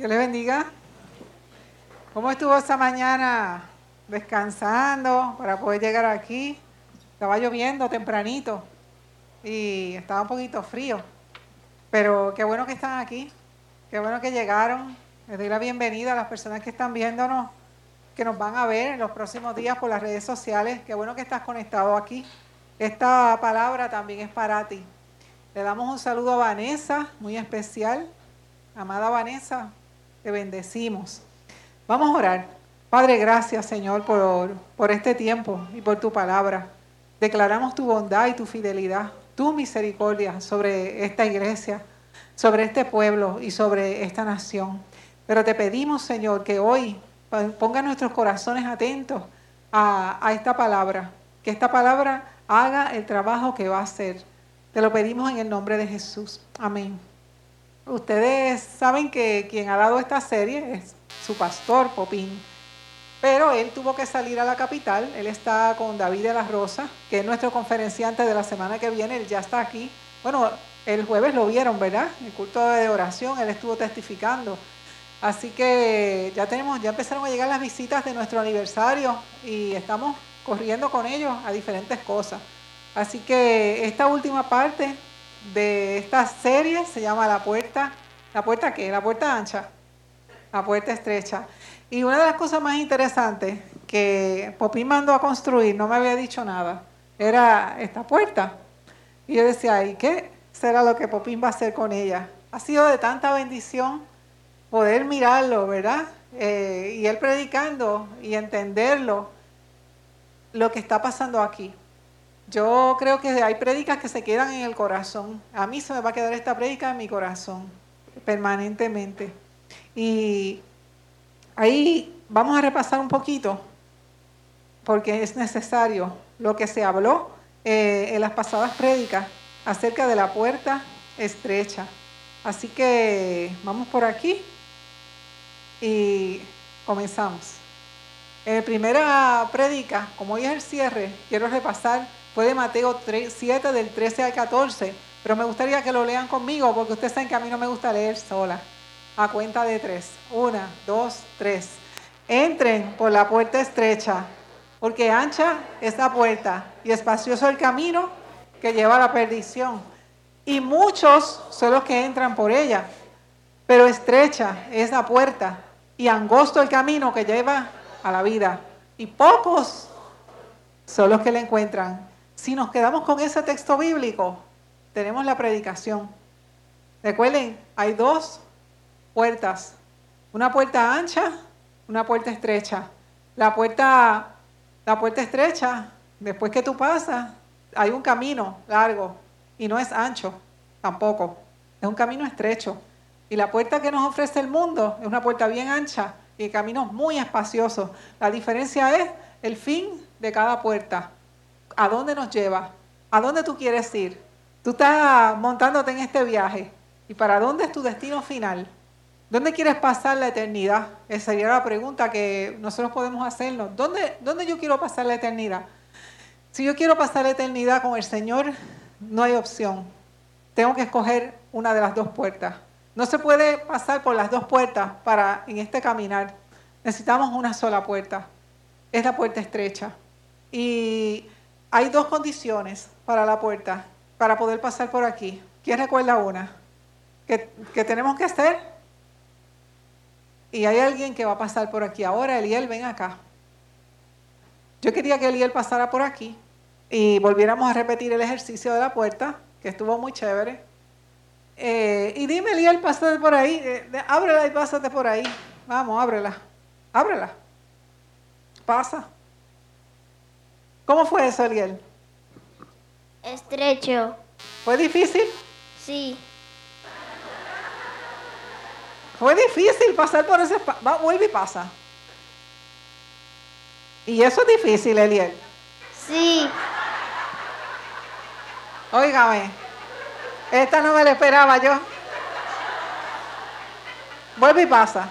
Dios les bendiga. ¿Cómo estuvo esta mañana descansando para poder llegar aquí? Estaba lloviendo tempranito y estaba un poquito frío. Pero qué bueno que están aquí. Qué bueno que llegaron. Les doy la bienvenida a las personas que están viéndonos, que nos van a ver en los próximos días por las redes sociales. Qué bueno que estás conectado aquí. Esta palabra también es para ti. Le damos un saludo a Vanessa, muy especial. Amada Vanessa, te bendecimos. Vamos a orar. Padre, gracias Señor por, por este tiempo y por tu palabra. Declaramos tu bondad y tu fidelidad, tu misericordia sobre esta iglesia, sobre este pueblo y sobre esta nación. Pero te pedimos, Señor, que hoy ponga nuestros corazones atentos a, a esta palabra, que esta palabra haga el trabajo que va a hacer. Te lo pedimos en el nombre de Jesús. Amén. Ustedes saben que quien ha dado esta serie es su pastor, Popín. Pero él tuvo que salir a la capital. Él está con David de la Rosa, que es nuestro conferenciante de la semana que viene. Él ya está aquí. Bueno, el jueves lo vieron, ¿verdad? El culto de oración, él estuvo testificando. Así que ya tenemos, ya empezaron a llegar las visitas de nuestro aniversario y estamos corriendo con ellos a diferentes cosas. Así que esta última parte de esta serie se llama La Puerta. ¿La puerta qué? La puerta ancha. La puerta estrecha. Y una de las cosas más interesantes que Popín mandó a construir, no me había dicho nada, era esta puerta. Y yo decía, ¿y qué será lo que Popín va a hacer con ella? Ha sido de tanta bendición poder mirarlo, ¿verdad? Eh, y él predicando y entenderlo, lo que está pasando aquí. Yo creo que hay prédicas que se quedan en el corazón. A mí se me va a quedar esta prédica en mi corazón permanentemente. Y ahí vamos a repasar un poquito, porque es necesario lo que se habló eh, en las pasadas prédicas acerca de la puerta estrecha. Así que vamos por aquí y comenzamos. En la primera prédica, como hoy es el cierre, quiero repasar fue de Mateo 3, 7 del 13 al 14, pero me gustaría que lo lean conmigo porque ustedes saben que a mí no me gusta leer sola. A cuenta de tres. Una, dos, tres. Entren por la puerta estrecha, porque ancha es la puerta y espacioso el camino que lleva a la perdición. Y muchos son los que entran por ella, pero estrecha es la puerta y angosto el camino que lleva a la vida. Y pocos son los que la encuentran. Si nos quedamos con ese texto bíblico, tenemos la predicación. Recuerden, hay dos puertas. Una puerta ancha, una puerta estrecha. La puerta, la puerta estrecha, después que tú pasas, hay un camino largo y no es ancho tampoco. Es un camino estrecho. Y la puerta que nos ofrece el mundo es una puerta bien ancha y caminos muy espaciosos. La diferencia es el fin de cada puerta. ¿A dónde nos lleva? ¿A dónde tú quieres ir? Tú estás montándote en este viaje. ¿Y para dónde es tu destino final? ¿Dónde quieres pasar la eternidad? Esa sería la pregunta que nosotros podemos hacernos. ¿Dónde, ¿Dónde yo quiero pasar la eternidad? Si yo quiero pasar la eternidad con el Señor, no hay opción. Tengo que escoger una de las dos puertas. No se puede pasar por las dos puertas para en este caminar. Necesitamos una sola puerta. Es la puerta estrecha. Y hay dos condiciones para la puerta, para poder pasar por aquí. ¿Quién recuerda una? ¿Qué, tenemos que hacer? Y hay alguien que va a pasar por aquí. Ahora, Eliel, ven acá. Yo quería que Eliel pasara por aquí y volviéramos a repetir el ejercicio de la puerta, que estuvo muy chévere. Eh, y dime, Eliel, pásate por ahí. Eh, ábrela y pásate por ahí. Vamos, ábrela. Ábrela. Pasa. ¿Cómo fue eso, Ariel? Estrecho. ¿Fue difícil? Sí. Fue difícil pasar por ese... Va, vuelve y pasa. ¿Y eso es difícil, Eliel? Sí. Óigame, esta no me la esperaba yo. Vuelve y pasa.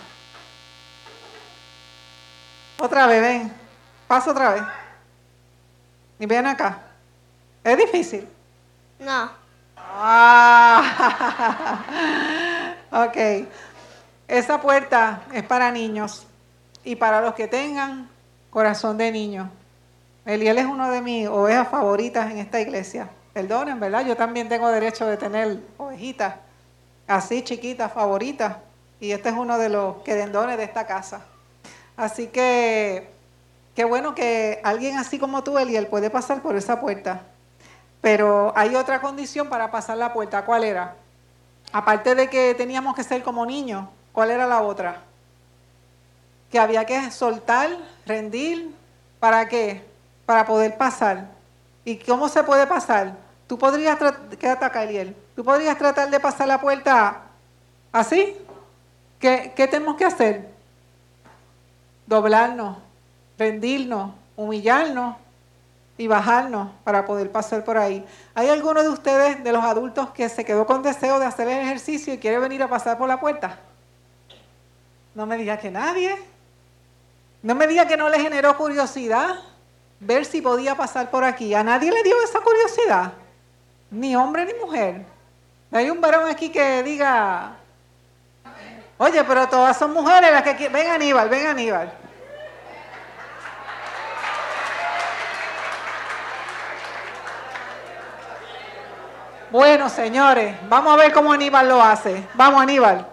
Otra vez, ven. Pasa otra vez. Y ven acá. ¿Es difícil? No. Ah, ok. esa puerta es para niños y para los que tengan corazón de niño. Eliel es uno de mis ovejas favoritas en esta iglesia. Perdonen, ¿verdad? Yo también tengo derecho de tener ovejitas así chiquitas, favoritas. Y este es uno de los querendones de esta casa. Así que qué bueno que alguien así como tú, Eliel, puede pasar por esa puerta. Pero hay otra condición para pasar la puerta. ¿Cuál era? Aparte de que teníamos que ser como niños, ¿cuál era la otra? Que había que soltar, rendir, ¿para qué? Para poder pasar. ¿Y cómo se puede pasar? Tú podrías, quédate acá, Eliel, tú podrías tratar de pasar la puerta así. ¿Qué, ¿Qué tenemos que hacer? Doblarnos, rendirnos, humillarnos y bajarnos para poder pasar por ahí. ¿Hay alguno de ustedes, de los adultos, que se quedó con deseo de hacer el ejercicio y quiere venir a pasar por la puerta? No me diga que nadie. No me diga que no le generó curiosidad ver si podía pasar por aquí. A nadie le dio esa curiosidad. Ni hombre ni mujer. Hay un varón aquí que diga, oye, pero todas son mujeres las que ven Aníbal, ven Aníbal. Bueno, señores, vamos a ver cómo Aníbal lo hace. Vamos, Aníbal.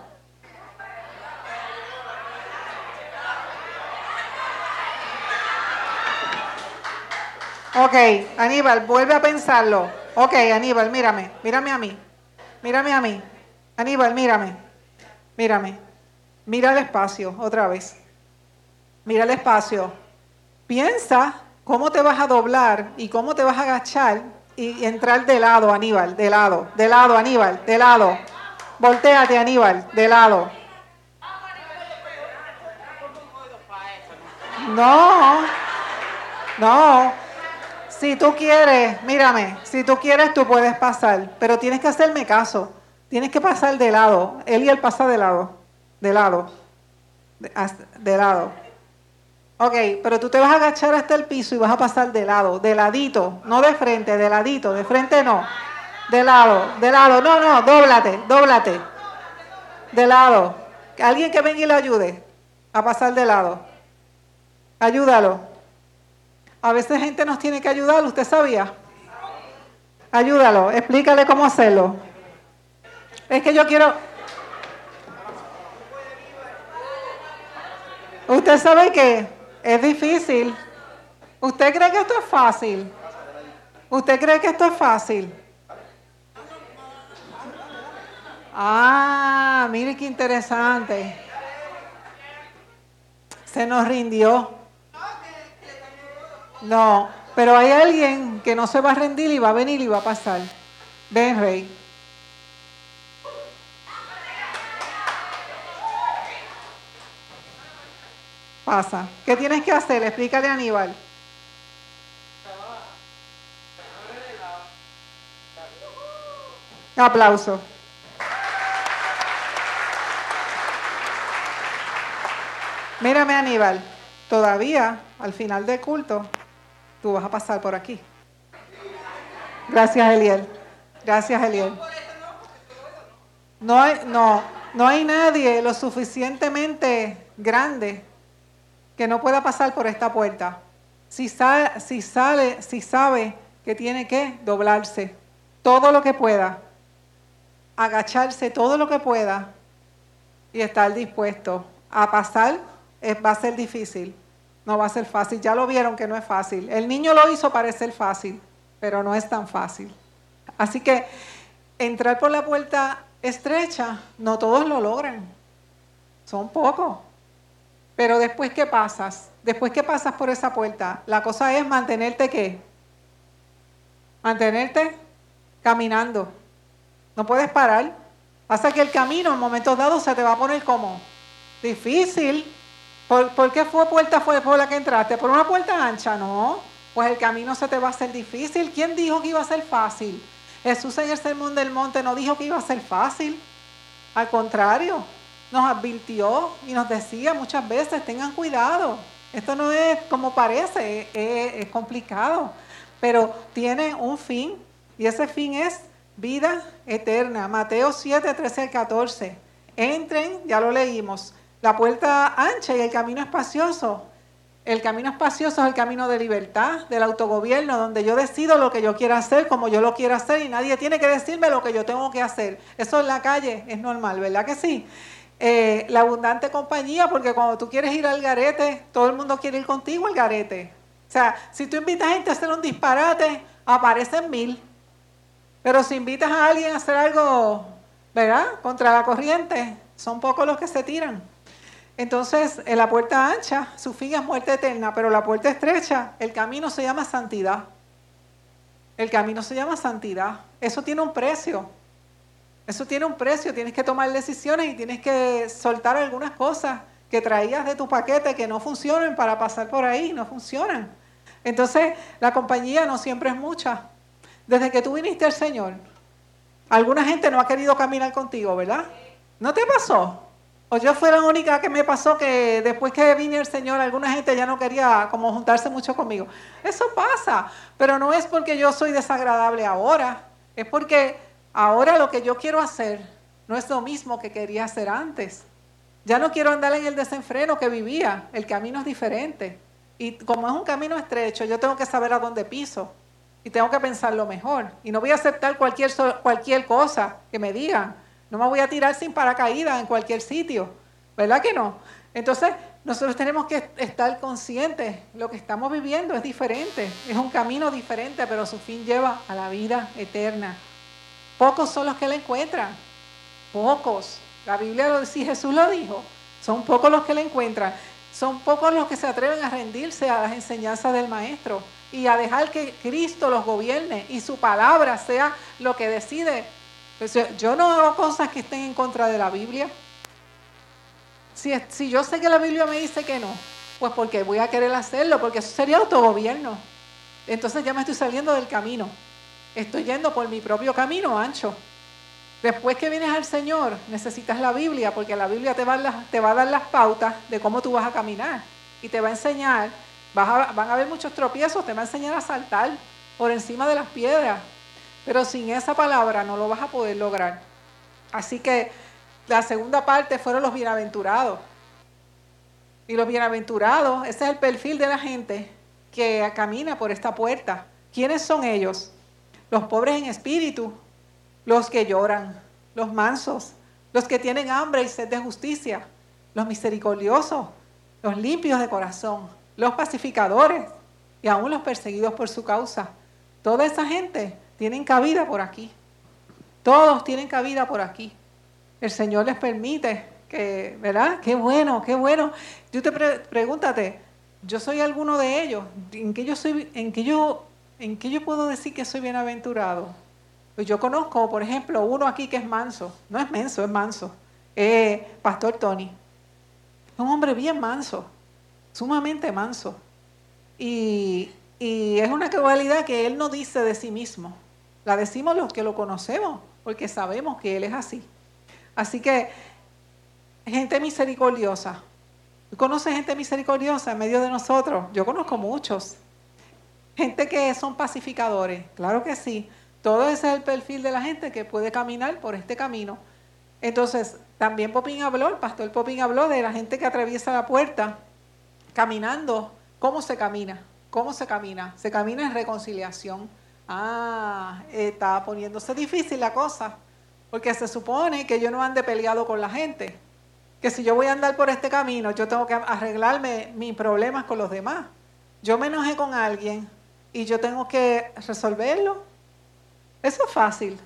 Ok, Aníbal, vuelve a pensarlo. Ok, Aníbal, mírame, mírame a mí. Mírame a mí. Aníbal, mírame. Mírame. Mira el espacio otra vez. Mira el espacio. Piensa cómo te vas a doblar y cómo te vas a agachar y entrar de lado, Aníbal, de lado, de lado, Aníbal, de lado. Voltéate, Aníbal, de lado. No, no. Si tú quieres, mírame, si tú quieres tú puedes pasar, pero tienes que hacerme caso. Tienes que pasar de lado. Él y él pasa de lado, de lado, de, de lado. Ok, pero tú te vas a agachar hasta el piso y vas a pasar de lado, de ladito, no de frente, de ladito, de frente no. De lado, de lado, no, no, dóblate, dóblate. De lado. Alguien que venga y le ayude a pasar de lado. Ayúdalo. A veces gente nos tiene que ayudar, ¿usted sabía? Ayúdalo, explícale cómo hacerlo. Es que yo quiero... Usted sabe que es difícil. ¿Usted cree que esto es fácil? ¿Usted cree que esto es fácil? Ah, mire qué interesante. Se nos rindió. No, pero hay alguien que no se va a rendir y va a venir y va a pasar. Ven, Rey. Pasa. ¿Qué tienes que hacer? Explícale a Aníbal. Aplauso. Mírame Aníbal, todavía al final del culto tú vas a pasar por aquí. Gracias Eliel. Gracias Eliel. No hay, no, no hay nadie lo suficientemente grande que no pueda pasar por esta puerta. Si sale, si sale, si sabe que tiene que doblarse todo lo que pueda, agacharse todo lo que pueda y estar dispuesto a pasar, va a ser difícil. No va a ser fácil. Ya lo vieron que no es fácil. El niño lo hizo parecer fácil, pero no es tan fácil. Así que entrar por la puerta estrecha, no todos lo logran. Son pocos. Pero después que pasas, después que pasas por esa puerta, la cosa es mantenerte qué? Mantenerte caminando. No puedes parar. Pasa que el camino en momentos dados se te va a poner como difícil. ¿Por, qué fue puerta fue por la que entraste? ¿Por una puerta ancha? No. Pues el camino se te va a hacer difícil. ¿Quién dijo que iba a ser fácil? Jesús en el sermón del monte no dijo que iba a ser fácil. Al contrario, nos advirtió y nos decía muchas veces, tengan cuidado, esto no es como parece, es, complicado, pero tiene un fin y ese fin es vida eterna. Mateo 7, 13 al 14. entren, ya lo leímos, la puerta ancha y el camino espacioso. El camino espacioso es el camino de libertad, del autogobierno, donde yo decido lo que yo quiero hacer, como yo lo quiero hacer, y nadie tiene que decirme lo que yo tengo que hacer. Eso en la calle es normal, ¿verdad que sí? Eh, la abundante compañía, porque cuando tú quieres ir al garete, todo el mundo quiere ir contigo al garete. O sea, si tú invitas a gente a hacer un disparate, aparecen mil. Pero si invitas a alguien a hacer algo, ¿verdad? Contra la corriente, son pocos los que se tiran. Entonces, en la puerta ancha, su fin es muerte eterna, pero la puerta estrecha, el camino se llama santidad. El camino se llama santidad. Eso tiene un precio. Eso tiene un precio. Tienes que tomar decisiones y tienes que soltar algunas cosas que traías de tu paquete que no funcionan para pasar por ahí, no funcionan. Entonces, la compañía no siempre es mucha. Desde que tú viniste al Señor, alguna gente no ha querido caminar contigo, ¿verdad? ¿No te pasó? O yo fui la única que me pasó que después que vine el Señor, alguna gente ya no quería como juntarse mucho conmigo. Eso pasa, pero no es porque yo soy desagradable ahora, es porque ahora lo que yo quiero hacer no es lo mismo que quería hacer antes. Ya no quiero andar en el desenfreno que vivía, el camino es diferente. Y como es un camino estrecho, yo tengo que saber a dónde piso y tengo que pensarlo mejor. Y no voy a aceptar cualquier, cualquier cosa que me digan no me voy a tirar sin paracaídas en cualquier sitio, ¿verdad que no? Entonces, nosotros tenemos que estar conscientes, lo que estamos viviendo es diferente, es un camino diferente, pero su fin lleva a la vida eterna. Pocos son los que la encuentran, pocos. La Biblia lo dice, Jesús lo dijo, son pocos los que la encuentran, son pocos los que se atreven a rendirse a las enseñanzas del Maestro y a dejar que Cristo los gobierne y su palabra sea lo que decide pues, yo no hago cosas que estén en contra de la Biblia. Si, si yo sé que la Biblia me dice que no, pues porque voy a querer hacerlo, porque eso sería autogobierno. Entonces ya me estoy saliendo del camino. Estoy yendo por mi propio camino ancho. Después que vienes al Señor, necesitas la Biblia, porque la Biblia te va, a, dar las pautas de cómo tú vas a caminar. Y te va a enseñar, van a haber muchos tropiezos, te va a enseñar a saltar por encima de las piedras, pero sin esa palabra no lo vas a poder lograr. Así que la segunda parte fueron los bienaventurados. Y los bienaventurados, ese es el perfil de la gente que camina por esta puerta. ¿Quiénes son ellos? Los pobres en espíritu, los que lloran, los mansos, los que tienen hambre y sed de justicia, los misericordiosos, los limpios de corazón, los pacificadores y aún los perseguidos por su causa. Toda esa gente tienen cabida por aquí. Todos tienen cabida por aquí. El Señor les permite que, ¿verdad? Qué bueno, qué bueno. Yo te pregúntate, yo soy alguno de ellos. ¿En qué yo soy, en qué yo, en qué yo puedo decir que soy bienaventurado? Pues yo conozco, por ejemplo, uno aquí que es manso. No es menso, es manso. Eh, Pastor Tony. Un hombre bien manso, sumamente manso. Y, es una cualidad que él no dice de sí mismo. La decimos los que lo conocemos, porque sabemos que Él es así. Así que, gente misericordiosa. ¿Tú conoces gente misericordiosa en medio de nosotros? Yo conozco muchos. Gente que son pacificadores, claro que sí. Todo ese es el perfil de la gente que puede caminar por este camino. Entonces, también Popín habló, el pastor Popín habló de la gente que atraviesa la puerta caminando. ¿Cómo se camina? ¿Cómo se camina? Se camina en reconciliación Ah, está poniéndose difícil la cosa, porque se supone que yo no ande peleado con la gente, que si yo voy a andar por este camino, yo tengo que arreglarme mis problemas con los demás. Yo me enojé con alguien y yo tengo que resolverlo. Eso es fácil.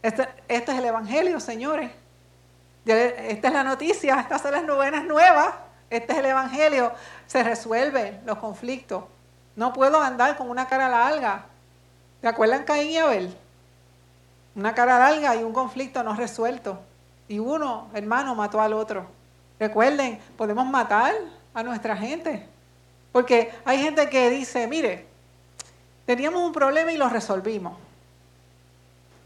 Este, este es el Evangelio, señores. Esta es la noticia, estas son las novenas nuevas. Este es el Evangelio. Se resuelven los conflictos. No puedo andar con una cara larga. ¿Te acuerdan Caín y Abel? Una cara larga y un conflicto no resuelto. Y uno, hermano, mató al otro. Recuerden, podemos matar a nuestra gente. Porque hay gente que dice, mire, teníamos un problema y lo resolvimos.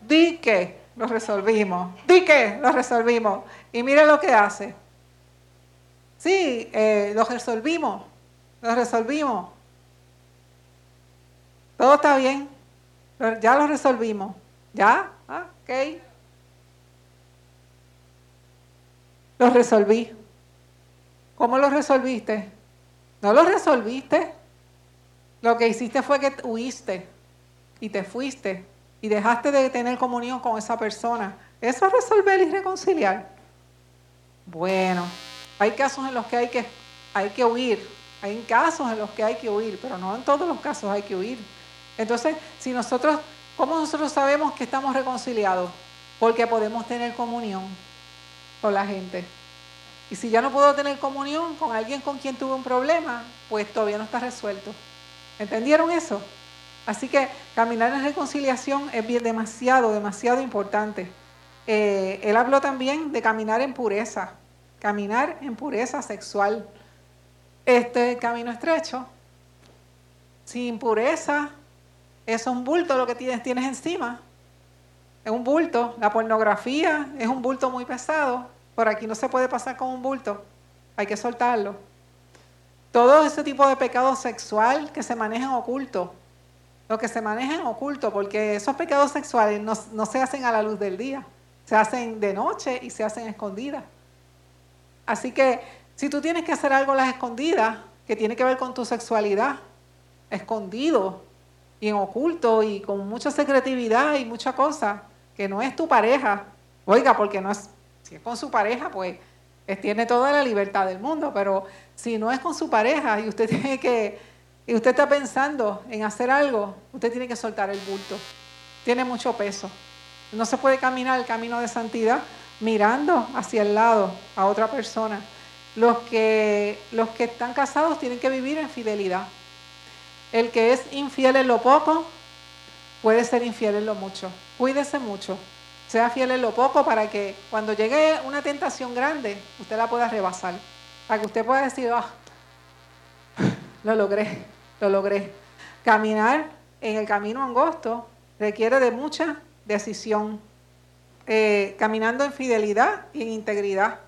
Di que lo resolvimos. Di que lo resolvimos. Y mire lo que hace. Sí, eh, lo resolvimos. Lo resolvimos. Todo está bien. Ya lo resolvimos. ¿Ya? Ah, ok. Lo resolví. ¿Cómo lo resolviste? No lo resolviste. Lo que hiciste fue que huiste y te fuiste y dejaste de tener comunión con esa persona. Eso es resolver y reconciliar. Bueno, hay casos en los que hay que, hay que huir. Hay casos en los que hay que huir, pero no en todos los casos hay que huir. Entonces, si nosotros, ¿cómo nosotros sabemos que estamos reconciliados? Porque podemos tener comunión con la gente. Y si ya no puedo tener comunión con alguien con quien tuve un problema, pues todavía no está resuelto. ¿Entendieron eso? Así que caminar en reconciliación es bien, demasiado, demasiado importante. Eh, él habló también de caminar en pureza, caminar en pureza sexual. Este camino estrecho, sin pureza, es un bulto lo que tienes, tienes encima. Es un bulto. La pornografía es un bulto muy pesado. Por aquí no se puede pasar con un bulto. Hay que soltarlo. Todo ese tipo de pecado sexual que se maneja en oculto. Lo que se maneja en oculto, porque esos pecados sexuales no, no se hacen a la luz del día. Se hacen de noche y se hacen escondidas. Así que si tú tienes que hacer algo a las escondidas, que tiene que ver con tu sexualidad, escondido y en oculto y con mucha secretividad y mucha cosa, que no es tu pareja, oiga, porque no es si es con su pareja, pues tiene toda la libertad del mundo, pero si no es con su pareja y usted tiene que, y usted está pensando en hacer algo, usted tiene que soltar el bulto. Tiene mucho peso. No se puede caminar el camino de santidad mirando hacia el lado a otra persona. Los que, los que están casados tienen que vivir en fidelidad. El que es infiel en lo poco puede ser infiel en lo mucho. Cuídese mucho. Sea fiel en lo poco para que cuando llegue una tentación grande, usted la pueda rebasar. Para que usted pueda decir, ah, lo logré, lo logré. Caminar en el camino angosto requiere de mucha decisión. Eh, caminando en fidelidad y en integridad.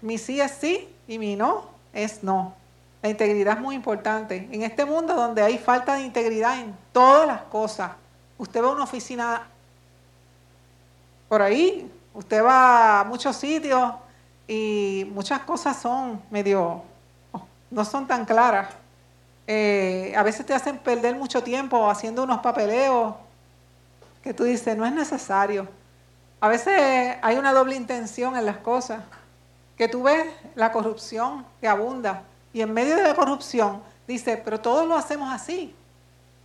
Mi sí es sí y mi no es no. La integridad es muy importante. En este mundo donde hay falta de integridad en todas las cosas, usted a una oficina por ahí. Usted va a muchos sitios y muchas cosas son medio, no son tan claras. Eh, a veces te hacen perder mucho tiempo haciendo unos papeleos que tú dices, no es necesario. A veces hay una doble intención en las cosas, que tú ves la corrupción que abunda y en medio de la corrupción dice, pero todos lo hacemos así.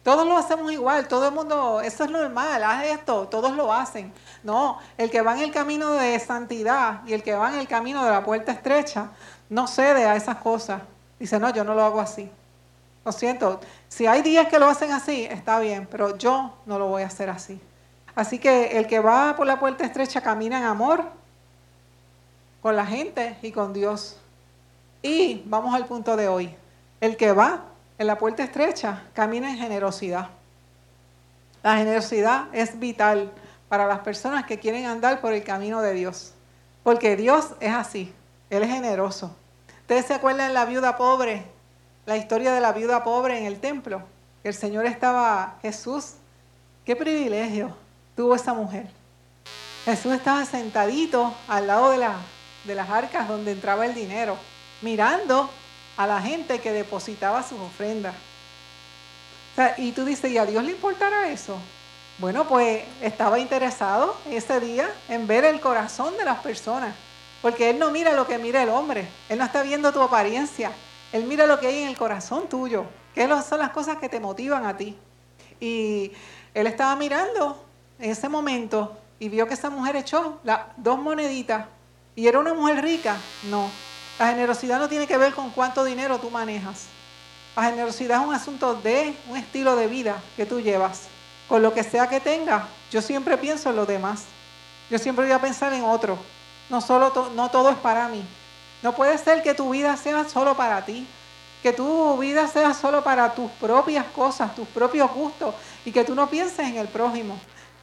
Todos lo hacemos igual, todo el mundo, eso es normal, haz esto, todos lo hacen. No, el que va en el camino de santidad y el que va en el camino de la puerta estrecha no cede a esas cosas. Dice, no, yo no lo hago así. Lo siento, si hay días que lo hacen así, está bien, pero yo no lo voy a hacer así. Así que el que va por la puerta estrecha camina en amor con la gente y con Dios. Y vamos al punto de hoy. El que va en la puerta estrecha, camina en generosidad. La generosidad es vital para las personas que quieren andar por el camino de Dios. Porque Dios es así, Él es generoso. ¿Ustedes se acuerdan de la viuda pobre? La historia de la viuda pobre en el templo. El Señor estaba, Jesús, qué privilegio tuvo esa mujer. Jesús estaba sentadito al lado de, de las arcas donde entraba el dinero, mirando a la gente que depositaba sus ofrendas. y tú dices, ¿y a Dios le importará eso? Bueno, pues estaba interesado ese día en ver el corazón de las personas, porque Él no mira lo que mira el hombre, Él no está viendo tu apariencia, Él mira lo que hay en el corazón tuyo, que son las cosas que te motivan a ti. Y Él estaba mirando en ese momento y vio que esa mujer echó dos moneditas y era una mujer rica. No, la generosidad no tiene que ver con cuánto dinero tú manejas. La generosidad es un asunto de un estilo de vida que tú llevas. Con lo que sea que tengas, yo siempre pienso en los demás. Yo siempre voy a pensar en otro. No, solo no todo es para mí. No puede ser que tu vida sea solo para ti. Que tu vida sea solo para tus propias cosas, tus propios gustos y que tú no pienses en el prójimo.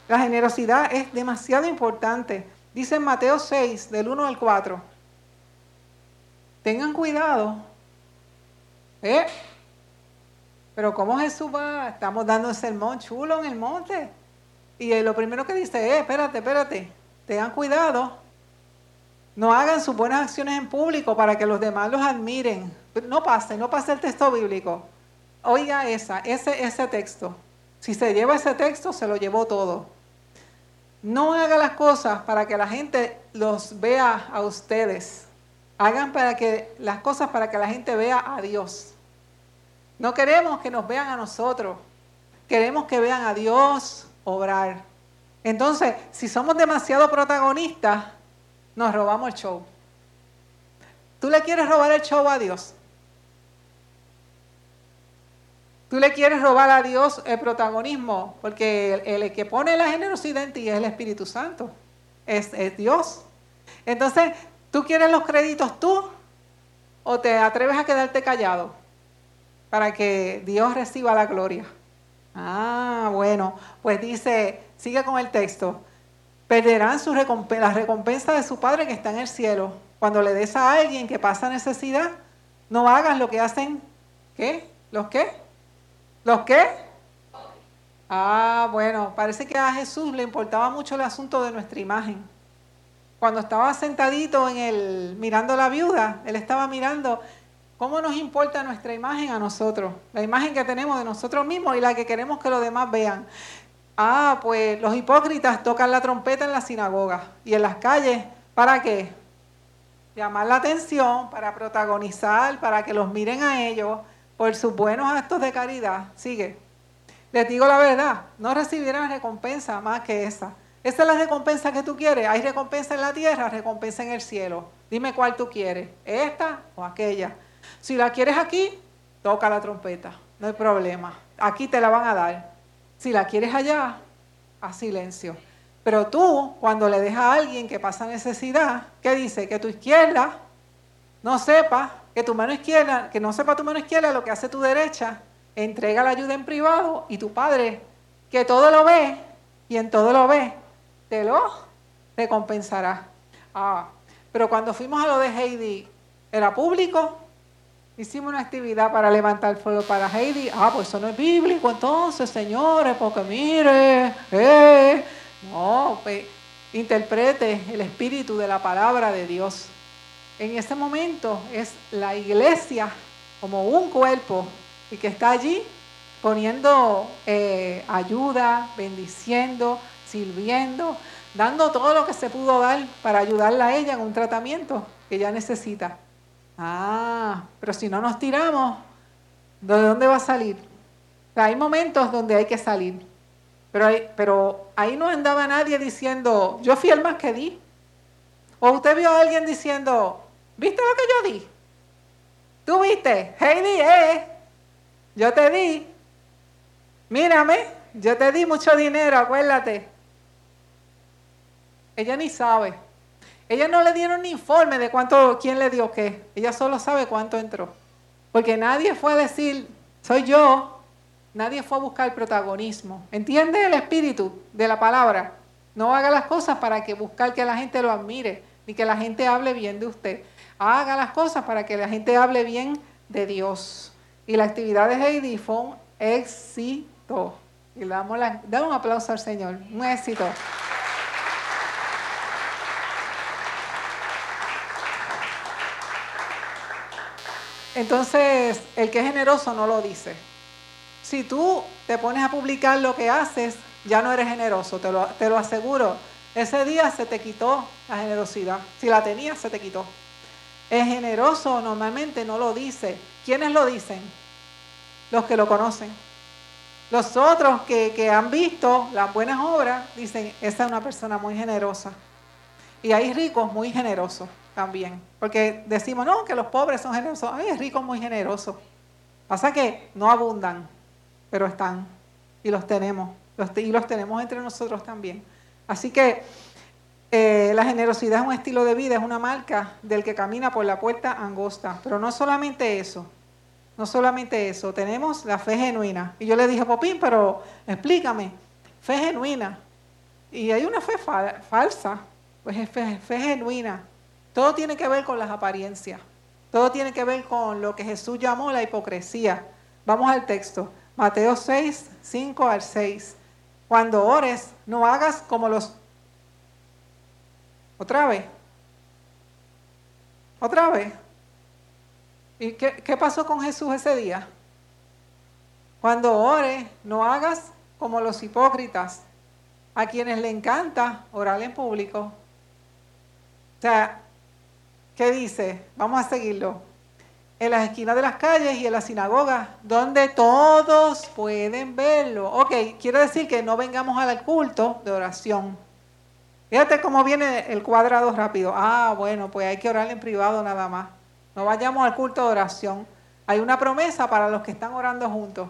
La generosidad es demasiado importante. Dice en Mateo 6, del 1 al 4 tengan cuidado. ¿Eh? Pero como Jesús va, estamos dando el sermón chulo en el monte. Y lo primero que dice es, espérate, espérate, tengan cuidado. No hagan sus buenas acciones en público para que los demás los admiren. No pase, no pase el texto bíblico. Oiga esa, ese, ese texto. Si se lleva ese texto, se lo llevó todo. No haga las cosas para que la gente los vea a ustedes. Hagan para que las cosas para que la gente vea a Dios. No queremos que nos vean a nosotros. Queremos que vean a Dios obrar. Entonces, si somos demasiado protagonistas, nos robamos el show. ¿Tú le quieres robar el show a Dios? Tú le quieres robar a Dios el protagonismo, porque el, que pone la generosidad en ti es el Espíritu Santo, es, es Dios. Entonces, ¿tú quieres los créditos tú o te atreves a quedarte callado para que Dios reciba la gloria? Ah, bueno, pues dice, sigue con el texto, perderán su la recompensa de su Padre que está en el cielo. Cuando le des a alguien que pasa necesidad, no hagas lo que hacen, ¿qué? ¿Los qué? ¿Los qué? Ah, bueno, parece que a Jesús le importaba mucho el asunto de nuestra imagen. Cuando estaba sentadito en el mirando la viuda, él estaba mirando cómo nos importa nuestra imagen a nosotros, la imagen que tenemos de nosotros mismos y la que queremos que los demás vean. Ah, pues los hipócritas tocan la trompeta en la sinagoga y en las calles, ¿para qué? Llamar la atención, para protagonizar, para que los miren a ellos por sus buenos actos de caridad, sigue. Les digo la verdad, no recibirán recompensa más que esa. Esa es la recompensa que tú quieres. Hay recompensa en la tierra, recompensa en el cielo. Dime cuál tú quieres, esta o aquella. Si la quieres aquí, toca la trompeta, no hay problema. Aquí te la van a dar. Si la quieres allá, a silencio. Pero tú, cuando le dejas a alguien que pasa necesidad, ¿qué dice? Que tu izquierda no sepa que tu mano izquierda, que no sepa tu mano izquierda lo que hace tu derecha, entrega la ayuda en privado y tu padre, que todo lo ve y en todo lo ve, te lo recompensará. Ah, pero cuando fuimos a lo de Heidi, ¿era público? Hicimos una actividad para levantar fuego para Heidi. Ah, pues eso no es bíblico entonces, señores, porque mire, eh. No, pues, interprete el espíritu de la palabra de Dios en ese momento es la iglesia como un cuerpo y que está allí poniendo eh, ayuda, bendiciendo, sirviendo, dando todo lo que se pudo dar para ayudarla a ella en un tratamiento que ella necesita. Ah, pero si no nos tiramos, ¿de dónde va a salir? hay momentos donde hay que salir, pero, pero ahí no andaba nadie diciendo, yo fui el más que di. O usted vio a alguien diciendo, ¿Viste lo que yo di? ¿Tú viste? Heidi, eh, yo te di. Mírame, yo te di mucho dinero, acuérdate. Ella ni sabe. Ella no le dieron ni informe de cuánto, quién le dio qué. Ella solo sabe cuánto entró. Porque nadie fue a decir, soy yo. Nadie fue a buscar protagonismo. ¿Entiende el espíritu de la palabra? No haga las cosas para que buscar que la gente lo admire, ni que la gente hable bien de usted haga las cosas para que la gente hable bien de Dios. Y la actividad de Heidi fue un éxito. Y le damos, un aplauso al Señor. Un éxito. Entonces, el que es generoso no lo dice. Si tú te pones a publicar lo que haces, ya no eres generoso, te lo, te lo aseguro. Ese día se te quitó la generosidad. Si la tenías, se te quitó. Es generoso normalmente no lo dice. ¿Quiénes lo dicen? Los que lo conocen. Los otros que, han visto las buenas obras dicen, esa es una persona muy generosa. Y hay ricos muy generosos también. Porque decimos, no, que los pobres son generosos. Hay ricos muy generosos. Pasa que no abundan, pero están. Y los tenemos. y los tenemos entre nosotros también. Así que eh, la generosidad es un estilo de vida, es una marca del que camina por la puerta angosta. Pero no solamente eso, no solamente eso, tenemos la fe genuina. Y yo le dije, Popín, pero explícame, fe genuina. Y hay una fe falsa, pues es fe genuina. Todo tiene que ver con las apariencias. Todo tiene que ver con lo que Jesús llamó la hipocresía. Vamos al texto. Mateo 6, 5 al 6. Cuando ores, no hagas como los otra vez. Otra vez. ¿Y qué, qué pasó con Jesús ese día? Cuando ores, no hagas como los hipócritas, a quienes le encanta orar en público. O sea, ¿qué dice? Vamos a seguirlo. En las esquinas de las calles y en las sinagogas, donde todos pueden verlo. Ok, quiere decir que no vengamos al culto de oración. Fíjate cómo viene el cuadrado rápido. Ah, bueno, pues hay que orar en privado nada más. No vayamos al culto de oración. Hay una promesa para los que están orando juntos.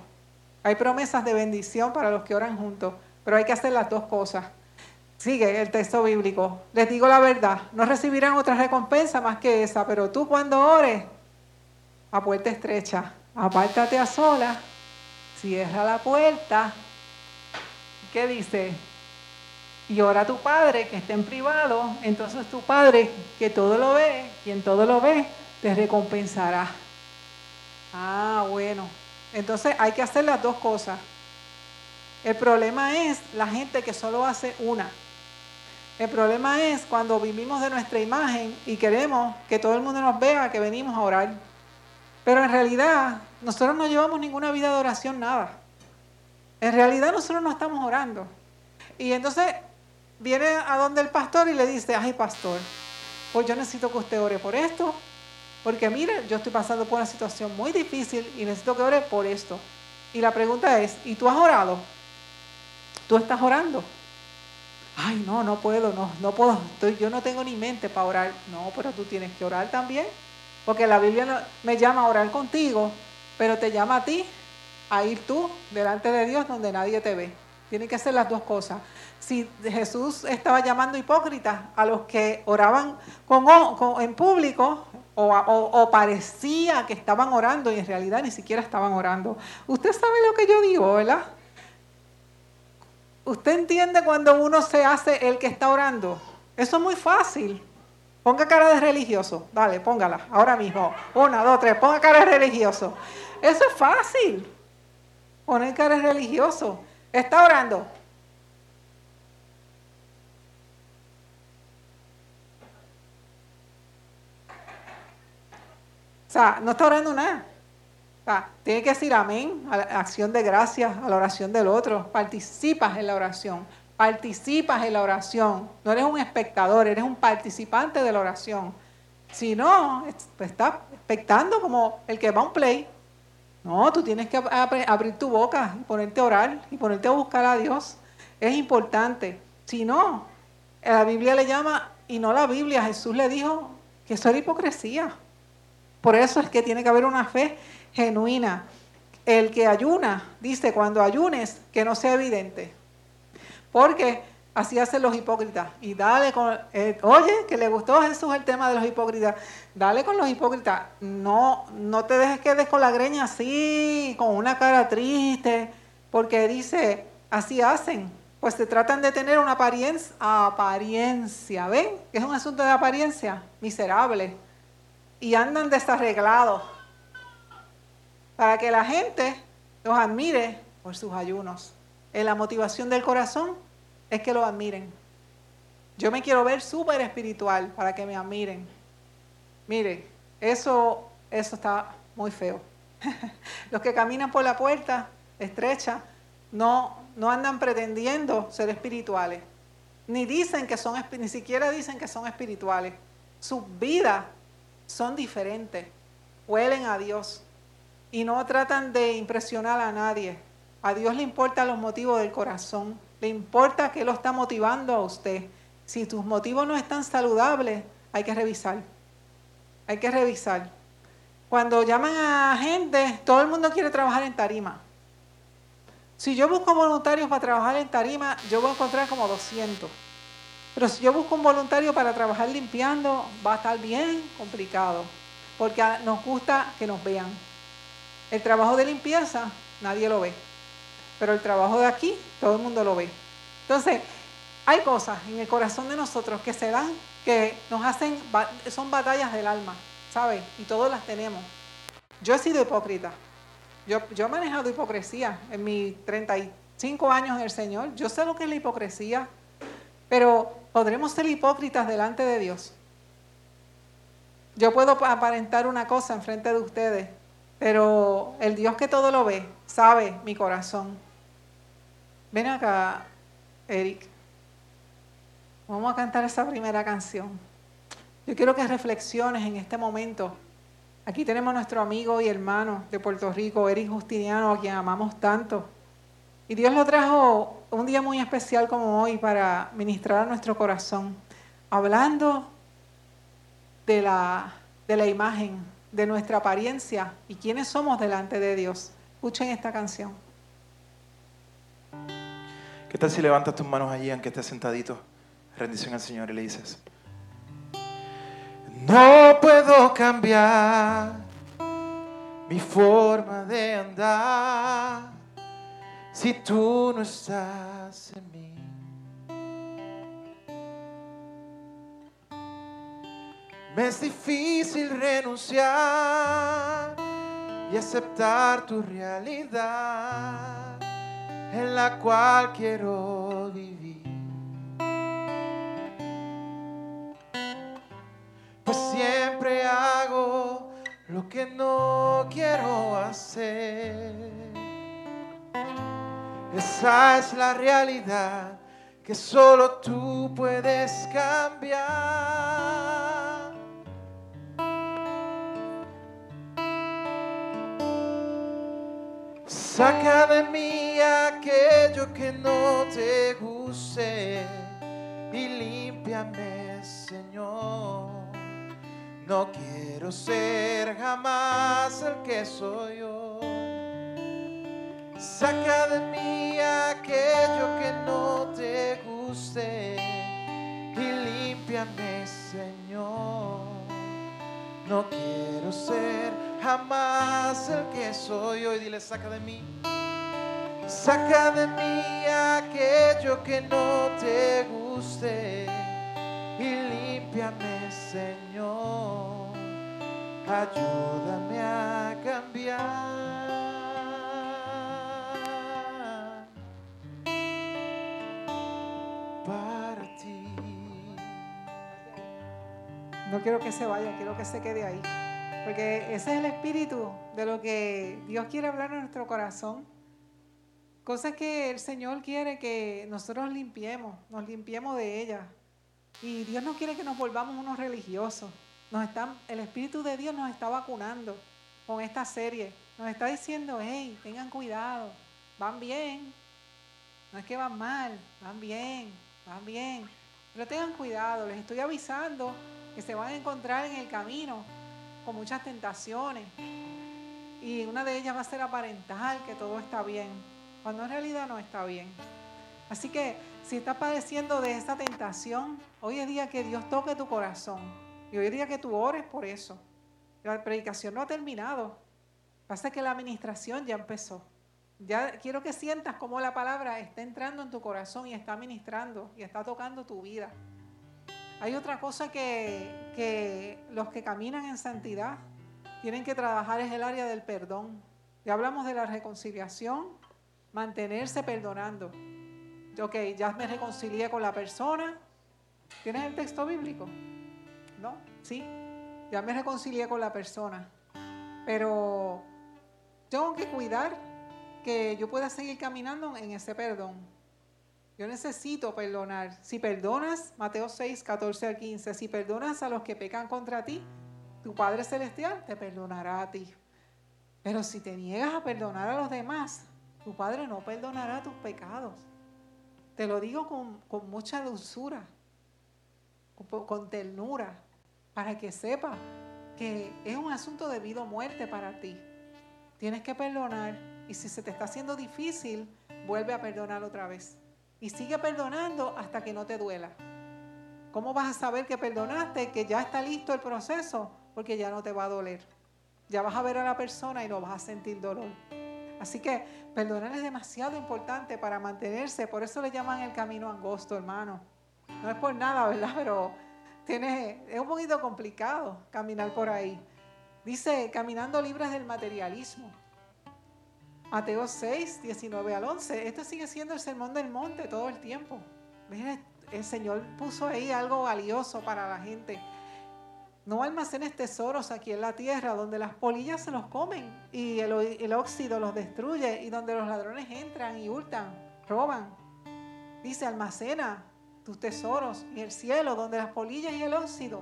Hay promesas de bendición para los que oran juntos, pero hay que hacer las dos cosas. Sigue el texto bíblico. Les digo la verdad, no recibirán otra recompensa más que esa, pero tú cuando ores, a puerta estrecha, apártate a solas, cierra la puerta. ¿Qué dice? Y ora a tu padre que esté en privado, entonces tu padre que todo lo ve, quien todo lo ve, te recompensará. Ah, bueno, entonces hay que hacer las dos cosas. El problema es la gente que solo hace una. El problema es cuando vivimos de nuestra imagen y queremos que todo el mundo nos vea que venimos a orar. Pero en realidad nosotros no llevamos ninguna vida de oración, nada. En realidad nosotros no estamos orando. Y entonces viene a donde el pastor y le dice, ay pastor, pues yo necesito que usted ore por esto, porque mire, yo estoy pasando por una situación muy difícil y necesito que ore por esto. Y la pregunta es, ¿y tú has orado? ¿Tú estás orando? Ay, no, no puedo, no, no puedo, yo no tengo ni mente para orar. No, pero tú tienes que orar también. Porque la Biblia me llama a orar contigo, pero te llama a ti a ir tú delante de Dios donde nadie te ve. Tienen que hacer las dos cosas. Si Jesús estaba llamando hipócritas a los que oraban en público, o, parecía que estaban orando y en realidad ni siquiera estaban orando. Usted sabe lo que yo digo, ¿verdad? ¿Usted entiende cuando uno se hace el que está orando? Eso es muy fácil. Ponga cara de religioso. Dale, póngala. Ahora mismo. Una, dos, tres. Ponga cara de religioso. Eso es fácil. Poner cara de religioso. Está orando. O sea, no está orando nada. Sea, tiene que decir amén a la acción de gracias, a la oración del otro. Participas en la oración. Participas en la oración. No eres un espectador, eres un participante de la oración. Si no, estás expectando como el que va a un play. No, tú tienes que abrir tu boca y ponerte a orar y ponerte a buscar a Dios. Es importante. Si no, la Biblia le llama, y no la Biblia, Jesús le dijo que eso era hipocresía. Por eso es que tiene que haber una fe genuina. El que ayuna, dice, cuando ayunes, que no sea evidente. Porque así hacen los hipócritas. Y dale con, eh, oye, que le gustó a Jesús el tema de los hipócritas. Dale con los hipócritas. No, no te dejes que des con la greña así, con una cara triste. Porque dice, así hacen. Pues se tratan de tener una apariencia, apariencia. ¿Ven? Es un asunto de apariencia. Miserable y andan desarreglados para que la gente los admire por sus ayunos. En la motivación del corazón es que los admiren. Yo me quiero ver súper espiritual para que me admiren. Mire, eso, eso está muy feo. los que caminan por la puerta estrecha no, no andan pretendiendo ser espirituales. Ni dicen que son, ni siquiera dicen que son espirituales. Su vida son diferentes, huelen a Dios y no tratan de impresionar a nadie. A Dios le importan los motivos del corazón, le importa que lo está motivando a usted. Si tus motivos no están saludables, hay que revisar. Hay que revisar. Cuando llaman a gente, todo el mundo quiere trabajar en tarima. Si yo busco voluntarios para trabajar en tarima, yo voy a encontrar como 200. Pero si yo busco un voluntario para trabajar limpiando, va a estar bien complicado, porque nos gusta que nos vean. El trabajo de limpieza, nadie lo ve, pero el trabajo de aquí, todo el mundo lo ve. Entonces, hay cosas en el corazón de nosotros que se dan, que nos hacen, son batallas del alma, ¿sabes? Y todos las tenemos. Yo he sido hipócrita. Yo, yo he manejado hipocresía en mis 35 años en el Señor. Yo sé lo que es la hipocresía, pero ¿podremos ser hipócritas delante de Dios? Yo puedo aparentar una cosa enfrente de ustedes, pero el Dios que todo lo ve, sabe mi corazón. Ven acá, Eric. Vamos a cantar esa primera canción. Yo quiero que reflexiones en este momento. Aquí tenemos a nuestro amigo y hermano de Puerto Rico, Eric Justiniano, a quien amamos tanto. Y Dios lo trajo un día muy especial como hoy para ministrar a nuestro corazón, hablando de la, de la imagen, de nuestra apariencia y quiénes somos delante de Dios. Escuchen esta canción. ¿Qué tal si levantas tus manos allí, aunque estés sentadito? Rendición al Señor y le dices, no puedo cambiar mi forma de andar si tú no estás en mí. Me es difícil renunciar y aceptar tu realidad en la cual quiero vivir. Pues siempre hago lo que no quiero hacer. Esa es la realidad que solo tú puedes cambiar. Saca de mí aquello que no te guste y límpiame, Señor. No quiero ser jamás el que soy yo. Saca de mí aquello que no te guste y límpiame, Señor. No quiero ser jamás el que soy hoy. Dile, saca de mí. Saca de mí aquello que no te guste y límpiame, Señor. Ayúdame a cambiar. No quiero que se vaya, quiero que se quede ahí. Porque ese es el espíritu de lo que Dios quiere hablar en nuestro corazón. Cosas que el Señor quiere que nosotros limpiemos, nos limpiemos de ellas. Y Dios no quiere que nos volvamos unos religiosos. Nos están, el Espíritu de Dios nos está vacunando con esta serie. Nos está diciendo, hey, tengan cuidado, van bien. No es que van mal, van bien, van bien. Pero tengan cuidado, les estoy avisando que se van a encontrar en el camino con muchas tentaciones. Y una de ellas va a ser aparentar que todo está bien, cuando en realidad no está bien. Así que si estás padeciendo de esa tentación, hoy es día que Dios toque tu corazón. Y hoy es día que tú ores por eso. La predicación no ha terminado. Pasa que la administración ya empezó. Ya quiero que sientas cómo la palabra está entrando en tu corazón y está ministrando y está tocando tu vida. Hay otra cosa que, los que caminan en santidad tienen que trabajar es el área del perdón. Ya hablamos de la reconciliación, mantenerse perdonando. Ok, ya me reconcilié con la persona. ¿Tienes el texto bíblico? ¿No? Sí. Ya me reconcilié con la persona. Pero tengo que cuidar que yo pueda seguir caminando en ese perdón. Yo necesito perdonar. Si perdonas, Mateo 6, 14 al 15, si perdonas a los que pecan contra ti, tu Padre Celestial te perdonará a ti. Pero si te niegas a perdonar a los demás, tu Padre no perdonará tus pecados. Te lo digo con, mucha dulzura, con, con ternura, para que sepa que es un asunto de vida o muerte para ti. Tienes que perdonar y si se te está haciendo difícil, vuelve a perdonar otra vez. Y sigue perdonando hasta que no te duela. ¿Cómo vas a saber que perdonaste, que ya está listo el proceso? Porque ya no te va a doler. Ya vas a ver a la persona y no vas a sentir dolor. Así que perdonar es demasiado importante para mantenerse. Por eso le llaman el camino angosto, hermano. No es por nada, ¿verdad? Pero tiene, es un poquito complicado caminar por ahí. Dice, caminando libres del materialismo. Mateo 6, 19 al 11. Este sigue siendo el sermón del monte todo el tiempo. Mira, el Señor puso ahí algo valioso para la gente. no almacenes tesoros aquí en la tierra donde las polillas se los comen y el, el óxido los destruye y donde los ladrones entran y hurtan, roban. Dice, almacena tus tesoros en el cielo donde las polillas y el óxido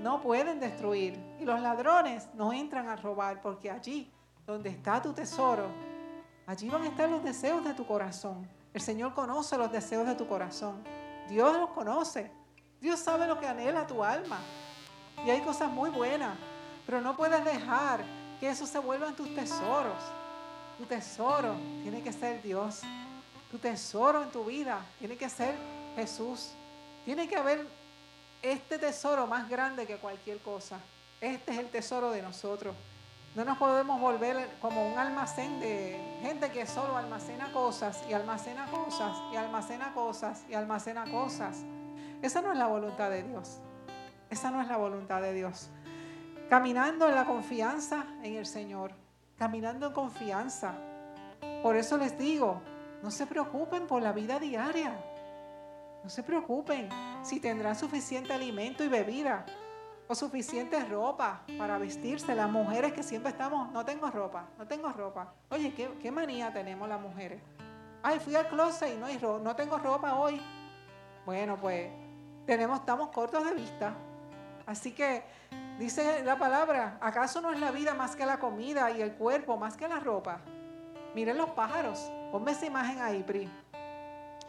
no pueden destruir y los ladrones no entran a robar porque allí donde está tu tesoro, allí van a estar los deseos de tu corazón. El Señor conoce los deseos de tu corazón. Dios los conoce. Dios sabe lo que anhela tu alma. Y hay cosas muy buenas, pero no puedes dejar que eso se vuelva en tus tesoros. Tu tesoro tiene que ser Dios. Tu tesoro en tu vida tiene que ser Jesús. Tiene que haber este tesoro más grande que cualquier cosa. Este es el tesoro de nosotros. No nos podemos volver como un almacén de gente que solo almacena cosas y almacena cosas y almacena cosas y almacena cosas. Esa no es la voluntad de Dios. Esa no es la voluntad de Dios. Caminando en la confianza en el Señor. Caminando en confianza. Por eso les digo, no se preocupen por la vida diaria. No se preocupen si tendrán suficiente alimento y bebida o suficiente ropa para vestirse. Las mujeres que siempre estamos, no tengo ropa, no tengo ropa. Oye, ¿qué, manía tenemos las mujeres? Ay, fui al closet y no hay ropa, no tengo ropa hoy. Bueno, pues tenemos, estamos cortos de vista. Así que dice la palabra, ¿acaso no es la vida más que la comida y el cuerpo más que la ropa? Miren los pájaros. Ponme esa imagen ahí, Pri.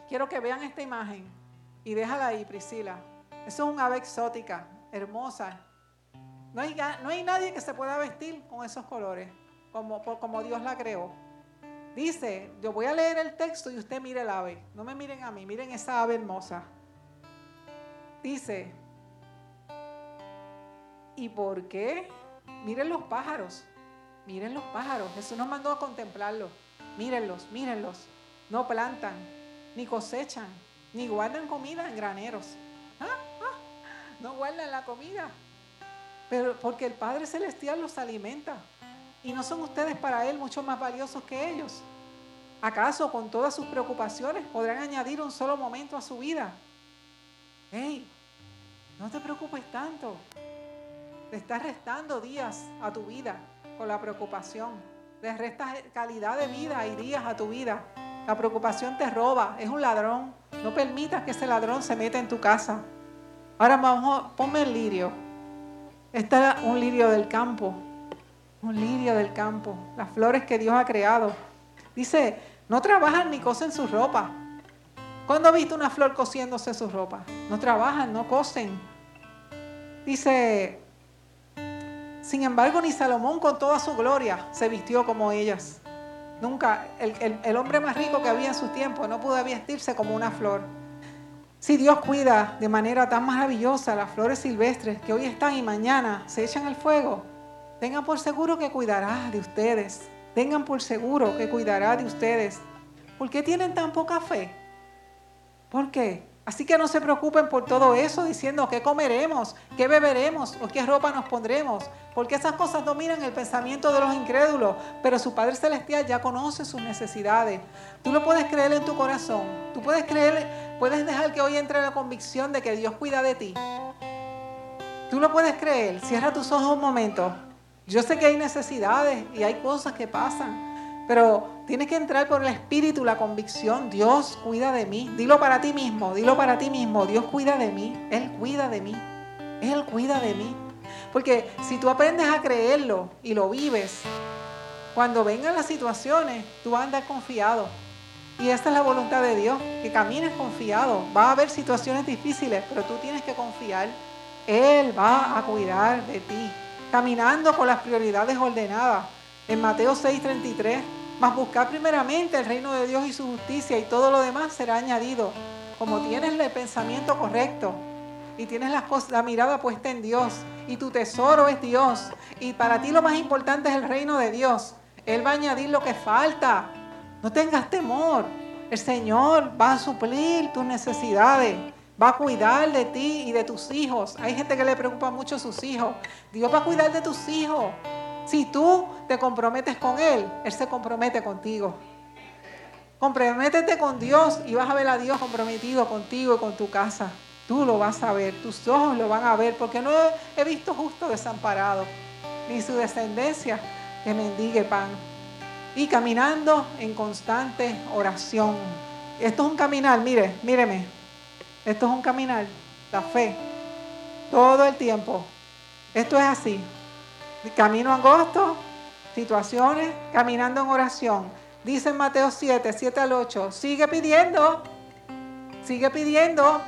Quiero que vean esta imagen. Y déjala ahí, Priscila. Eso es un ave exótica hermosa. No hay, no hay nadie que se pueda vestir con esos colores, como, como Dios la creó. Dice, yo voy a leer el texto y usted mire el ave. No me miren a mí, miren esa ave hermosa. Dice, ¿y por qué? Miren los pájaros, miren los pájaros. Jesús nos mandó a contemplarlos. Mírenlos, mírenlos. No plantan, ni cosechan, ni guardan comida en graneros. ¿Ah? No guardan la comida. Pero porque el Padre Celestial los alimenta. Y no son ustedes para Él mucho más valiosos que ellos. ¿Acaso con todas sus preocupaciones podrán añadir un solo momento a su vida? Hey, no te preocupes tanto. Te estás restando días a tu vida con la preocupación. Le restas calidad de vida y días a tu vida. La preocupación te roba, es un ladrón. No permitas que ese ladrón se meta en tu casa. Ahora vamos, ponme el lirio. Este es un lirio del campo. Un lirio del campo. Las flores que Dios ha creado. Dice, no trabajan ni cosen su ropa. ¿Cuándo has visto una flor cosiéndose su ropa? No trabajan, no cosen. Dice, sin embargo, ni Salomón con toda su gloria se vistió como ellas. Nunca, el, el hombre más rico que había en su tiempo no pudo vestirse como una flor. Si Dios cuida de manera tan maravillosa las flores silvestres que hoy están y mañana se echan al fuego, tengan por seguro que cuidará de ustedes. Tengan por seguro que cuidará de ustedes. ¿Por qué tienen tan poca fe? ¿Por qué? Así que no se preocupen por todo eso diciendo qué comeremos, qué beberemos o qué ropa nos pondremos, porque esas cosas dominan el pensamiento de los incrédulos, pero su Padre Celestial ya conoce sus necesidades. Tú lo puedes creer en tu corazón, tú puedes creer, puedes dejar que hoy entre la convicción de que Dios cuida de ti. Tú lo puedes creer, cierra tus ojos un momento. Yo sé que hay necesidades y hay cosas que pasan, pero Tienes que entrar por el espíritu, la convicción. Dios cuida de mí. Dilo para ti mismo, dilo para ti mismo. Dios cuida de mí. Él cuida de mí. Él cuida de mí. Porque si tú aprendes a creerlo y lo vives, cuando vengan las situaciones, tú vas a andar confiado. Y esta es la voluntad de Dios, que camines confiado. Va a haber situaciones difíciles, pero tú tienes que confiar. Él va a cuidar de ti. Caminando con las prioridades ordenadas. En Mateo 6:33 mas buscar primeramente el reino de Dios y su justicia y todo lo demás será añadido. Como tienes el pensamiento correcto y tienes la, la mirada puesta en Dios y tu tesoro es Dios y para ti lo más importante es el reino de Dios, Él va a añadir lo que falta. No tengas temor. El Señor va a suplir tus necesidades. Va a cuidar de ti y de tus hijos. Hay gente que le preocupa mucho a sus hijos. Dios va a cuidar de tus hijos. Si tú te comprometes con Él, Él se compromete contigo. Comprométete con Dios y vas a ver a Dios comprometido contigo y con tu casa. Tú lo vas a ver, tus ojos lo van a ver, porque no he visto justo desamparado, ni su descendencia que mendigue pan. Y caminando en constante oración. Esto es un caminar, mire, míreme. Esto es un caminar, la fe, todo el tiempo. Esto es así. Camino angosto, situaciones, caminando en oración. Dice en Mateo 7, 7 al 8, sigue pidiendo, sigue pidiendo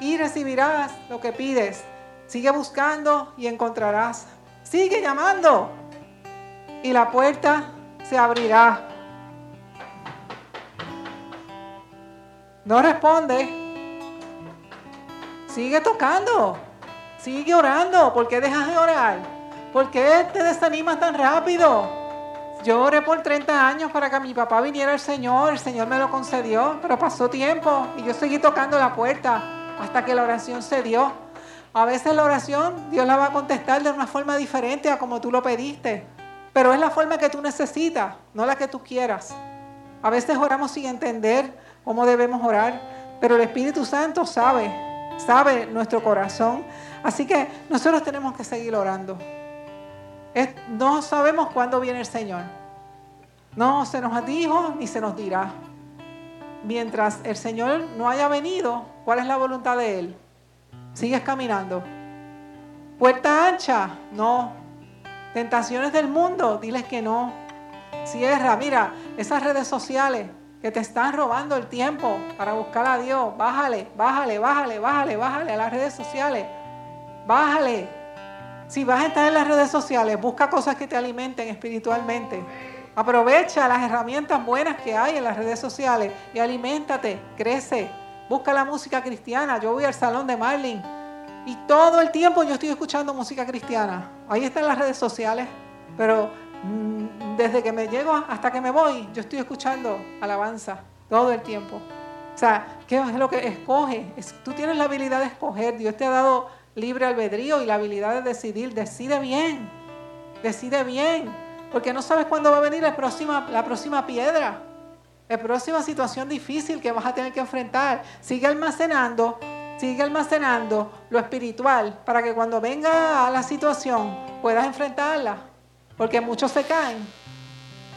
y recibirás lo que pides. Sigue buscando y encontrarás. Sigue llamando y la puerta se abrirá. No responde. Sigue tocando. Sigue orando. ¿Por qué dejas de orar? ¿Por qué te desanimas tan rápido? Yo oré por 30 años para que mi papá viniera al Señor. El Señor me lo concedió, pero pasó tiempo y yo seguí tocando la puerta hasta que la oración se dio. A veces la oración Dios la va a contestar de una forma diferente a como tú lo pediste, pero es la forma que tú necesitas, no la que tú quieras. A veces oramos sin entender cómo debemos orar, pero el Espíritu Santo sabe, sabe nuestro corazón. Así que nosotros tenemos que seguir orando. no sabemos cuándo viene el Señor. No se nos dijo ni se nos dirá. Mientras el Señor no haya venido, ¿cuál es la voluntad de Él? Sigues caminando. Puerta ancha, no. Tentaciones del mundo, diles que no. Cierra, mira, esas redes sociales que te están robando el tiempo para buscar a Dios, bájale, bájale, bájale, bájale, bájale a las redes sociales. Bájale. Si vas a estar en las redes sociales, busca cosas que te alimenten espiritualmente. Aprovecha las herramientas buenas que hay en las redes sociales y aliméntate, crece. Busca la música cristiana. Yo voy al salón de Marlin y todo el tiempo yo estoy escuchando música cristiana. Ahí están las redes sociales, pero mm, desde que me llego hasta que me voy, yo estoy escuchando alabanza todo el tiempo. O sea, ¿qué es lo que escoge? tú tienes la habilidad de escoger. Dios te ha dado libre albedrío y la habilidad de decidir. Decide bien. Decide bien. Porque no sabes cuándo va a venir la próxima, la próxima piedra. La próxima situación difícil que vas a tener que enfrentar. Sigue almacenando, sigue almacenando lo espiritual para que cuando venga la situación puedas enfrentarla. Porque muchos se caen.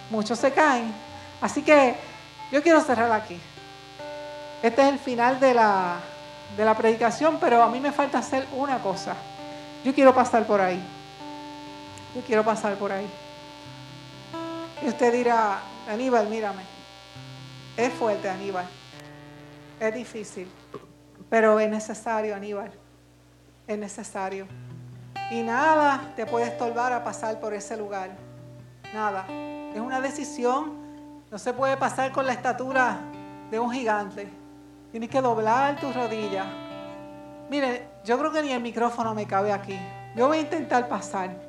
Muchos se caen. Así que yo quiero cerrar aquí. Este es el final de la, de la predicación, pero a mí me falta hacer una cosa. Yo quiero pasar por ahí. Yo quiero pasar por ahí. Y usted dirá, Aníbal, mírame. Es fuerte, Aníbal. Es difícil. Pero es necesario, Aníbal. Es necesario. Y nada te puede estorbar a pasar por ese lugar. Nada. Es una decisión. No se puede pasar con la estatura de un gigante. Tienes que doblar tus rodillas. Mire, yo creo que ni el micrófono me cabe aquí. Yo voy a intentar pasar.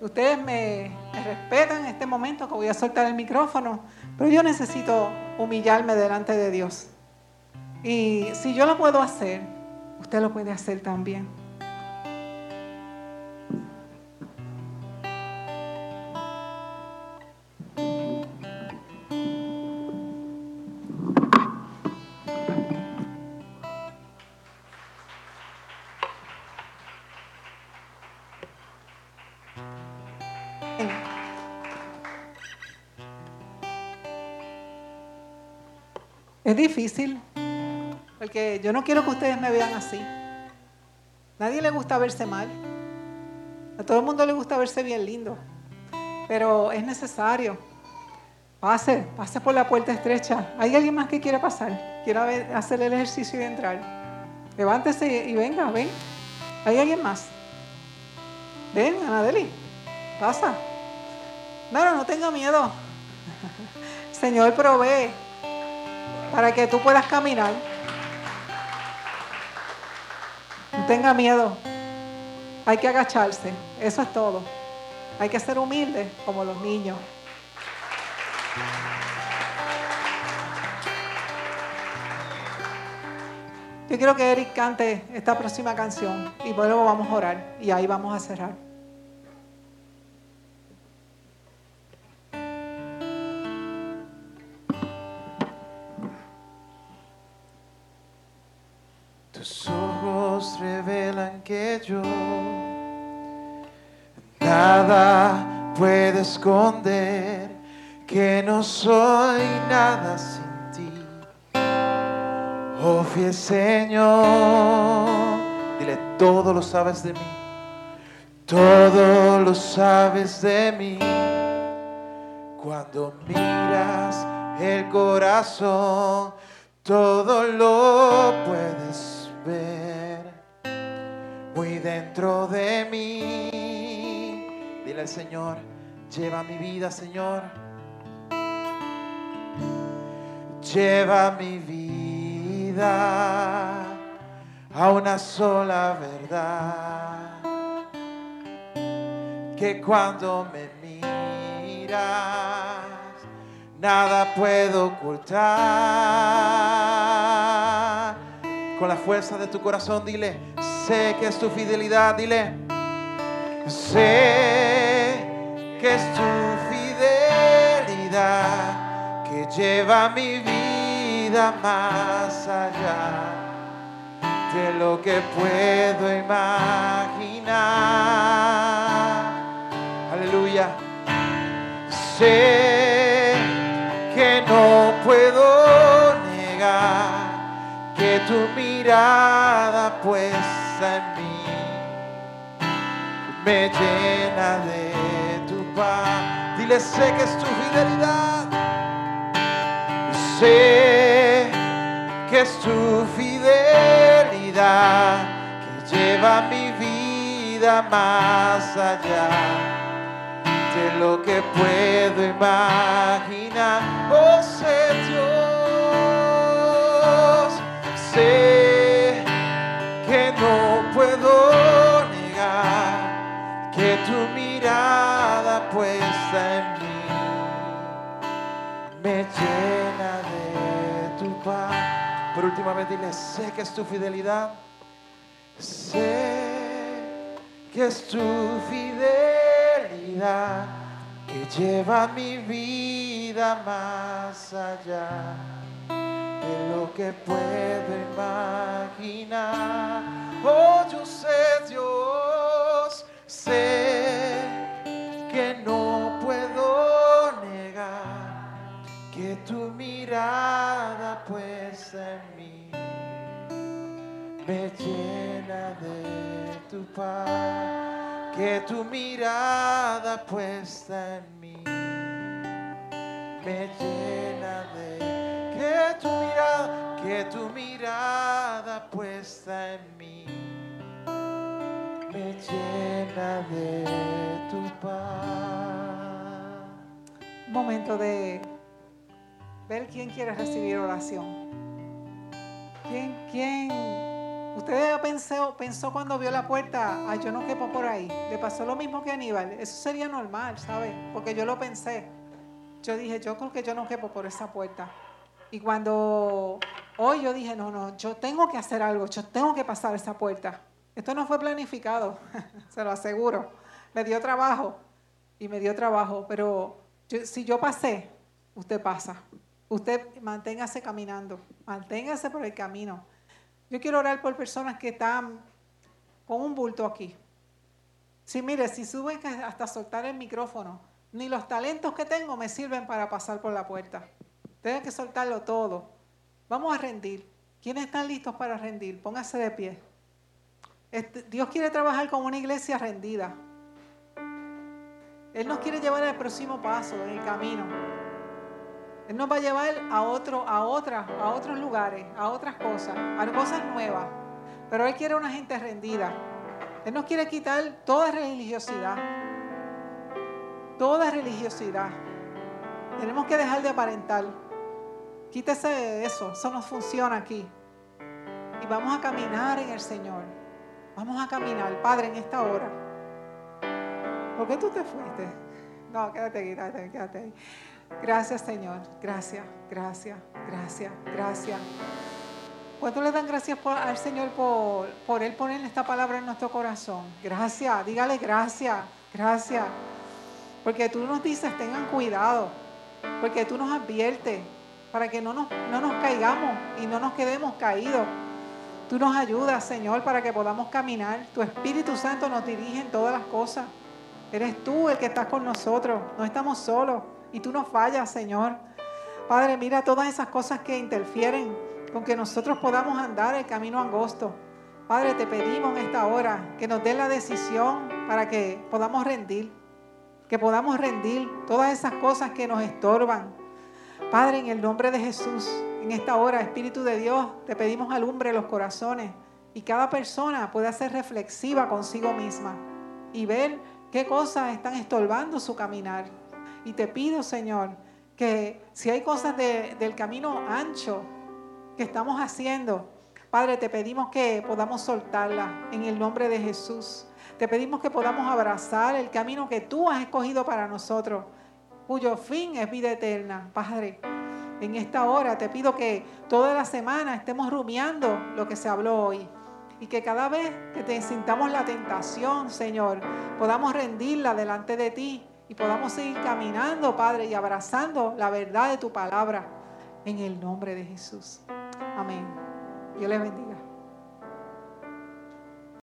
Ustedes me, respetan en este momento que voy a soltar el micrófono, pero yo necesito humillarme delante de Dios. Y si yo lo puedo hacer, usted lo puede hacer también. Es difícil, porque yo no quiero que ustedes me vean así. Nadie le gusta verse mal. A todo el mundo le gusta verse bien lindo. Pero es necesario. Pase, pase por la puerta estrecha. ¿Hay alguien más que quiera pasar? ¿Quiere hacer el ejercicio y entrar? Levántese y venga, ven. ¿Hay alguien más? Ven, Anadeli. Pasa. No, no, no tenga miedo. Señor provee para que tú puedas caminar. Tenga miedo. Hay que agacharse. Eso es todo. Hay que ser humilde como los niños. Yo quiero que Eric cante esta próxima canción y luego vamos a orar y ahí vamos a cerrar. Que yo. Nada puede esconder que no soy nada sin ti. Oh fiel Señor, dile, todo lo sabes de mí. Todo lo sabes de mí. Cuando miras el corazón, todo lo puedes ver dentro de mí. Dile al Señor, lleva mi vida, Señor. Lleva mi vida a una sola verdad. Que cuando me miras, nada puedo ocultar. Con la fuerza de tu corazón, dile, sé que es tu fidelidad, dile, sé que es tu fidelidad que lleva mi vida más allá de lo que puedo imaginar. Aleluya. Sé que no puedo negar que tu mirada puesta en mí me llena de tu paz. Dile, sé que es tu fidelidad. Sé que es tu fidelidad que lleva mi vida más allá de lo que puedo imaginar. Oh, sé Dios, sé puesta en mí me llena de tu paz. Por última vez dile, sé que es tu fidelidad. Sé que es tu fidelidad que lleva mi vida más allá de lo que puedo imaginar. Oh, yo sé, Dios, sé mirada puesta en mí. Me llena de tu paz, que tu mirada puesta en mí. Me llena de que tu mirada, que tu mirada puesta en mí. Me llena de tu paz. Momento de ver quién quiere recibir oración. ¿Quién, quién? Usted pensó, pensó cuando vio la puerta, ay, yo no quepo por ahí. Le pasó lo mismo que Aníbal. Eso sería normal, ¿sabe? Porque yo lo pensé. Yo dije, yo creo que yo no quepo por esa puerta. Y cuando hoy yo dije, no, no, yo tengo que hacer algo, yo tengo que pasar esa puerta. Esto no fue planificado, se lo aseguro. Me dio trabajo y me dio trabajo, pero si yo pasé, usted pasa. Usted manténgase caminando, manténgase por el camino. Yo quiero orar por personas que están con un bulto aquí. Sí, mire, si suben hasta soltar el micrófono, ni los talentos que tengo me sirven para pasar por la puerta. Tengo que soltarlo todo. Vamos a rendir. ¿Quiénes están listos para rendir? Póngase de pie. Este- Dios quiere trabajar con una iglesia rendida. Él nos quiere llevar al próximo paso en el camino. Él nos va a llevar a, otro, a, otras, a otros lugares, a otras cosas, a cosas nuevas. Pero Él quiere una gente rendida. Él nos quiere quitar toda religiosidad. Toda religiosidad. Tenemos que dejar de aparentar. Quítese de eso. Eso no funciona aquí. Y vamos a caminar en el Señor. Vamos a caminar, Padre, en esta hora. ¿Por qué tú te fuiste? No, quédate aquí, quédate, quédate ahí. Gracias, Señor. Gracias, gracias, gracias, gracias. ¿Cuánto le dan gracias al Señor por, por Él poner esta palabra en nuestro corazón? Gracias, dígale gracias, gracias. Porque tú nos dices, tengan cuidado. Porque tú nos adviertes para que no nos, no nos caigamos y no nos quedemos caídos. Tú nos ayudas, Señor, para que podamos caminar. Tu Espíritu Santo nos dirige en todas las cosas. Eres tú el que estás con nosotros. No estamos solos. Y tú nos fallas, Señor. Padre, mira todas esas cosas que interfieren con que nosotros podamos andar el camino angosto. Padre, te pedimos en esta hora que nos dé la decisión para que podamos rendir. Que podamos rendir todas esas cosas que nos estorban. Padre, en el nombre de Jesús, en esta hora, Espíritu de Dios, te pedimos alumbre los corazones y cada persona pueda ser reflexiva consigo misma y ver qué cosas están estorbando su caminar. Y te pido, Señor, que si hay cosas del camino ancho que estamos haciendo, Padre, te pedimos que podamos soltarlas en el nombre de Jesús. Te pedimos que podamos abrazar el camino que tú has escogido para nosotros, cuyo fin es vida eterna. Padre, en esta hora te pido que toda la semana estemos rumiando lo que se habló hoy. Y que cada vez que te sintamos la tentación, Señor, podamos rendirla delante de ti y podamos seguir caminando, Padre, y abrazando la verdad de tu palabra en el nombre de Jesús. Amén. Dios les bendiga.